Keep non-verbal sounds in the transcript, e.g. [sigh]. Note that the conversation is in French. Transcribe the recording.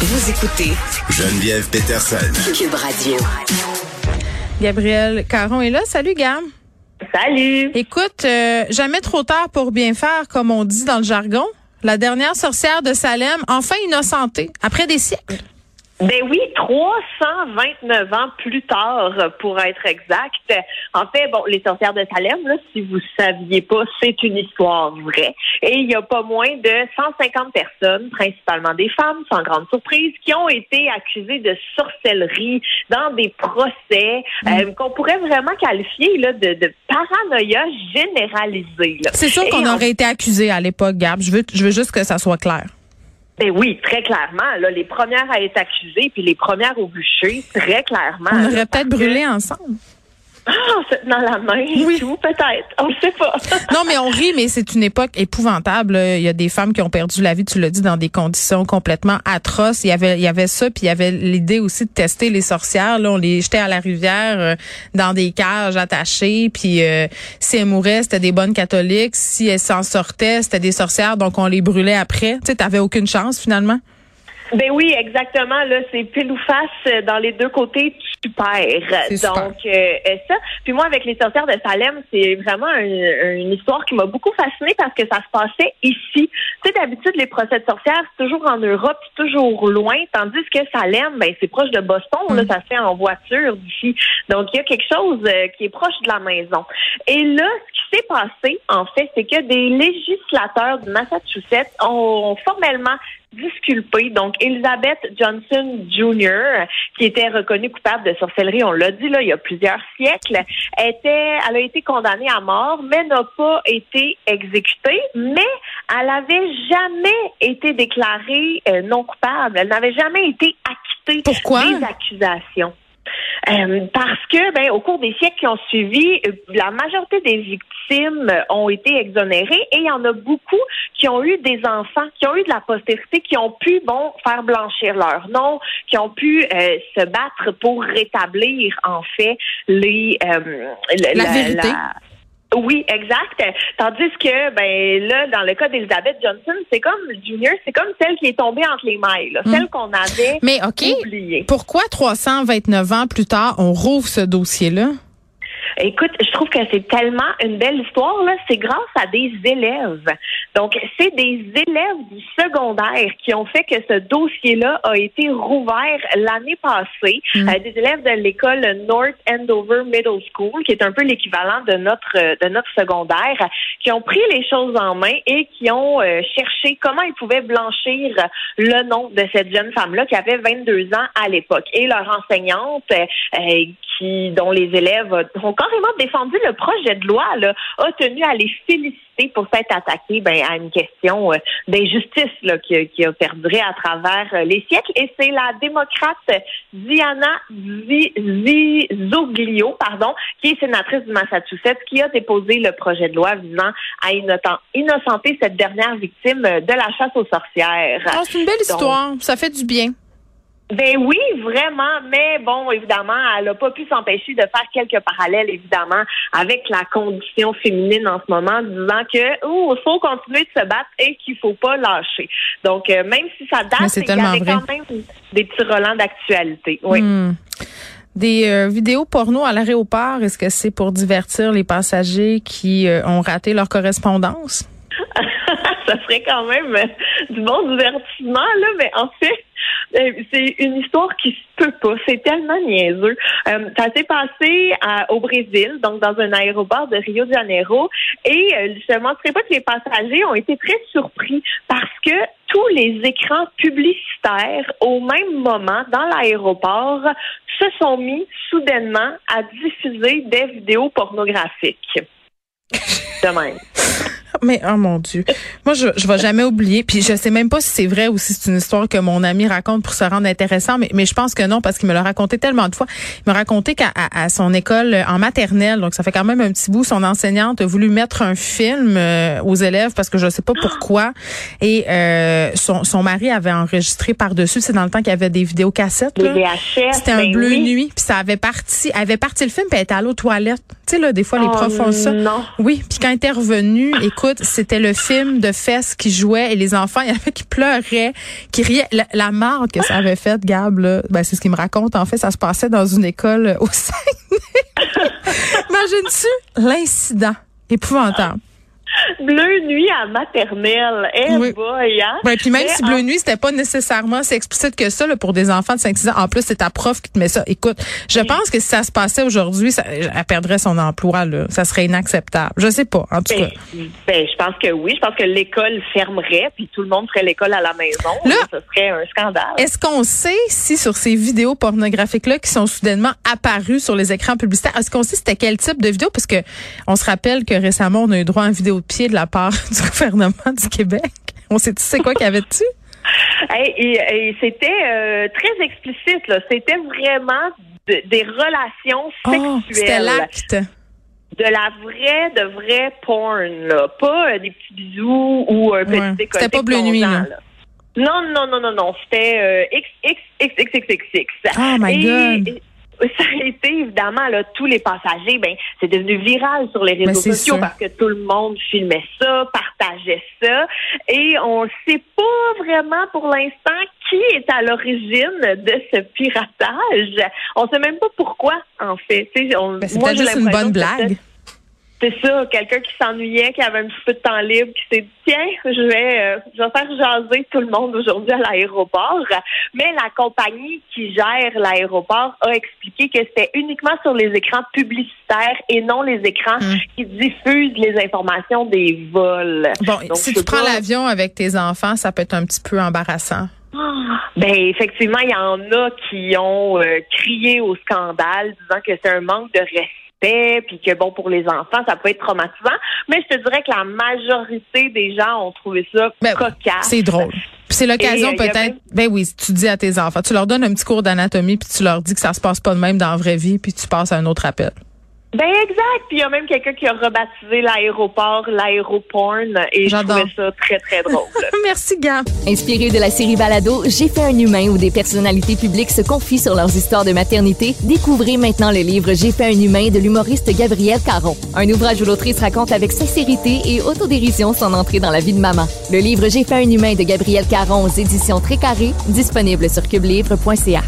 Vous écoutez Geneviève Peterson. Cube Radio. Gabriel Caron est là. Salut, Gam. Salut. Écoute, euh, jamais trop tard pour bien faire, comme on dit dans le jargon. La dernière sorcière de Salem, enfin innocentée, après des siècles. Ben oui, 329 ans plus tard, pour être exact. En fait, bon, les sorcières de Salem, là, si vous saviez pas, c'est une histoire vraie. Et il y a pas moins de 150 personnes, principalement des femmes, sans grande surprise, qui ont été accusées de sorcellerie dans des procès euh, qu'on pourrait vraiment qualifier là, de, de paranoïa généralisée. C'est sûr qu'on en aurait été accusé à l'époque, Gab. Je veux, je veux juste que ça soit clair. Ben oui, très clairement. Là, les premières à être accusées, puis les premières au bûcher, très clairement. On aurait peut-être brûlé ensemble. Ah, se tenant la main et Oui. tout, peut-être. On ne sait pas. [laughs] Non, mais on rit, mais c'est une époque épouvantable. Il y a des femmes qui ont perdu la vie, tu l'as dit, dans des conditions complètement atroces. Il y avait, il y avait ça, puis il y avait l'idée aussi de tester les sorcières. Là, on les jetait à la rivière euh, dans des cages attachées, puis euh, si elles mouraient, c'était des bonnes catholiques. Si elles s'en sortaient, c'était des sorcières, donc on les brûlait après. Tu sais, t'avais aucune chance finalement. Ben oui, exactement. Là, c'est pile ou face euh, dans les deux côtés super. C'est super. Donc euh, ça. Puis moi, avec les sorcières de Salem, c'est vraiment un- une histoire qui m'a beaucoup fascinée parce que ça se passait ici. Tu sais, d'habitude, les procès de sorcières, c'est toujours en Europe, c'est toujours loin, tandis que Salem, ben c'est proche de Boston. Là, ça se fait en voiture d'ici. Donc il y a quelque chose euh, qui est proche de la maison. Et là, ce qui s'est passé, en fait, c'est que des législateurs du Massachusetts ont formellement disculpé. Donc, Elizabeth Johnson Jr., qui était reconnue coupable de sorcellerie, on l'a dit là, il y a plusieurs siècles, était, elle a été condamnée à mort, mais n'a pas été exécutée, mais elle avait jamais été déclarée euh, non coupable. Elle n'avait jamais été acquittée Pourquoi? des accusations. Euh, parce que, ben, au cours des siècles qui ont suivi, euh, la majorité des victimes ont été exonérées et il y en a beaucoup qui ont eu des enfants, qui ont eu de la postérité, qui ont pu, bon, faire blanchir leur nom, qui ont pu euh, se battre pour rétablir, en fait, les euh, le- La vérité. Oui, exact. Tandis que, ben là, dans le cas d'Elizabeth Johnson, c'est comme Junior, c'est comme celle qui est tombée entre les mailles, là, celle qu'on avait Hmm. Mais OK, oubliée. pourquoi 329 ans plus tard, on rouvre ce dossier-là? Écoute, je trouve que c'est tellement une belle histoire, là. C'est grâce à des élèves. Donc, c'est des élèves du secondaire qui ont fait que ce dossier-là a été rouvert l'année passée. Mm. Euh, des élèves de l'école North Andover Middle School, qui est un peu l'équivalent de notre de notre secondaire, qui ont pris les choses en main et qui ont euh, cherché comment ils pouvaient blanchir le nom de cette jeune femme-là qui avait 22 ans à l'époque. Et leur enseignante, euh, qui dont les élèves ont carrément défendu le projet de loi, là, a tenu à les féliciter pour s'être attaqués ben, à une question euh, d'injustice là, qui, a- qui a perduré à travers euh, les siècles. Et c'est la démocrate Diana Zizzoglio, pardon, qui est sénatrice du Massachusetts, qui a déposé le projet de loi visant à innocenter cette dernière victime euh, de la chasse aux sorcières. Oh, c'est une belle Donc, histoire. Ça fait du bien. Ben oui, vraiment, mais bon, évidemment, elle n'a pas pu s'empêcher de faire quelques parallèles, évidemment, avec la condition féminine en ce moment, disant que oh, il faut continuer de se battre et qu'il faut pas lâcher. Donc, euh, même si ça date, c'est il y avait vrai. quand même des petits relents d'actualité. Oui. Hmm. Des euh, vidéos porno à l'aéroport, est-ce que c'est pour divertir les passagers qui euh, ont raté leur correspondance? [laughs] ça serait quand même du bon divertissement, là, mais en fait, c'est une histoire qui se peut pas. C'est tellement niaiseux. Euh, ça s'est passé au Brésil, donc dans un aéroport de Rio de Janeiro, et euh, je ne mentionnerai pas que les passagers ont été très surpris parce que tous les écrans publicitaires au même moment dans l'aéroport se sont mis soudainement à diffuser des vidéos pornographiques. De même. [laughs] Mais oh mon Dieu. Moi, je je vais jamais oublier. Puis je sais même pas si c'est vrai ou si c'est une histoire que mon ami raconte pour se rendre intéressant, mais, mais je pense que non, parce qu'il me l'a raconté tellement de fois. Il m'a raconté qu'à à, à son école euh, en maternelle, donc ça fait quand même un petit bout, son enseignante a voulu mettre un film euh, aux élèves parce que je sais pas pourquoi. Et euh, son, son mari avait enregistré par-dessus. C'est dans le temps qu'il y avait des vidéocassettes. C'était un ben bleu oui. nuit, puis ça avait parti, elle avait parti le film, puis elle était allée aux toilettes. Tu sais là, des fois les Oh, profs font ça. Non. Oui, puis quand elle était revenue, [laughs] écoute, c'était le film de fesses qui jouait et les enfants, il y avait qui pleuraient, qui riaient. La, la que ça avait faite, Gab, ben, c'est ce qu'il me raconte. En fait, ça se passait dans une école au [laughs] Saguenay. Imagines-tu l'incident épouvantable? Bleu nuit à maternelle. Eh Oui. boy, hein? Ouais, puis même Mais si en- Bleu Nuit, c'était pas nécessairement si explicite que ça là, pour des enfants de 5-6 ans. En plus, c'est ta prof qui te met ça. Écoute, je pense que si ça se passait aujourd'hui, ça, elle perdrait son emploi. Là. Ça serait inacceptable. Je sais pas, en tout Ben, cas. ben, je pense que oui. Je pense que l'école fermerait, puis tout le monde ferait l'école à la maison. Là- ce serait un scandale. Est-ce qu'on sait si sur ces vidéos pornographiques-là qui sont soudainement apparues sur les écrans publicitaires, est-ce qu'on sait c'était quel type de vidéo? Parce que on se rappelle que récemment, on a eu droit à une vidéo de pied de la part [laughs] du gouvernement du Québec. On sait tu sais quoi qu'il y avait dessus? Hey, et, et c'était euh, très explicite. C'était vraiment de- des relations Oh, c'était sexuelles. l'acte. de la vraie, de vraie porn, là. Pas euh, des petits bisous ou un petit Ouais. décolleté C'était pas Bleu Nuit, là. Non, non, non, non, non. C'était euh, XXXXXX. Oh my Et- God. et [laughs] ça a été évidemment là tous les passagers ben c'est devenu viral sur les Ben, réseaux sociaux sûr. parce que tout le monde filmait ça, partageait ça et on sait pas vraiment pour l'instant qui est à l'origine de ce piratage. On sait même pas pourquoi en fait. Ben, c'est moi, peut-être juste une bonne blague. C'est ça, quelqu'un qui s'ennuyait, qui avait un petit peu de temps libre, qui s'est dit tiens, je vais, euh, je vais faire jaser tout le monde aujourd'hui à l'aéroport. Mais la compagnie qui gère l'aéroport a expliqué que c'était uniquement sur les écrans publicitaires et non les écrans Hum. qui diffusent les informations des vols. Bon, Donc, si tu prends pas. l'avion avec tes enfants, ça peut être un petit peu embarrassant. Ben effectivement, il y en a qui ont euh, crié au scandale, disant que c'est un manque de respect, puis que bon pour les enfants, ça peut être traumatisant. Mais je te dirais que la majorité des gens ont trouvé ça Ben, cocasse. C'est drôle. C'est l'occasion euh, peut-être. même- Ben oui, tu dis à tes enfants, tu leur donnes un petit cours d'anatomie puis tu leur dis que ça se passe pas de même dans la vraie vie puis tu passes à un autre appel. Ben exact. Puis il y a même quelqu'un qui a rebaptisé l'aéroport l'aéroporn et je J'adore. trouvais ça très très drôle. [laughs] Merci Gab. Inspiré de la série Balado, J'ai fait un humain où des personnalités publiques se confient sur leurs histoires de maternité, découvrez maintenant le livre J'ai fait un humain de l'humoriste Gabriel Caron. Un ouvrage où l'autrice raconte avec sincérité et autodérision son entrée dans la vie de maman. Le livre J'ai fait un humain de Gabriel Caron aux éditions Très Carré, disponible sur cubelivre.ca.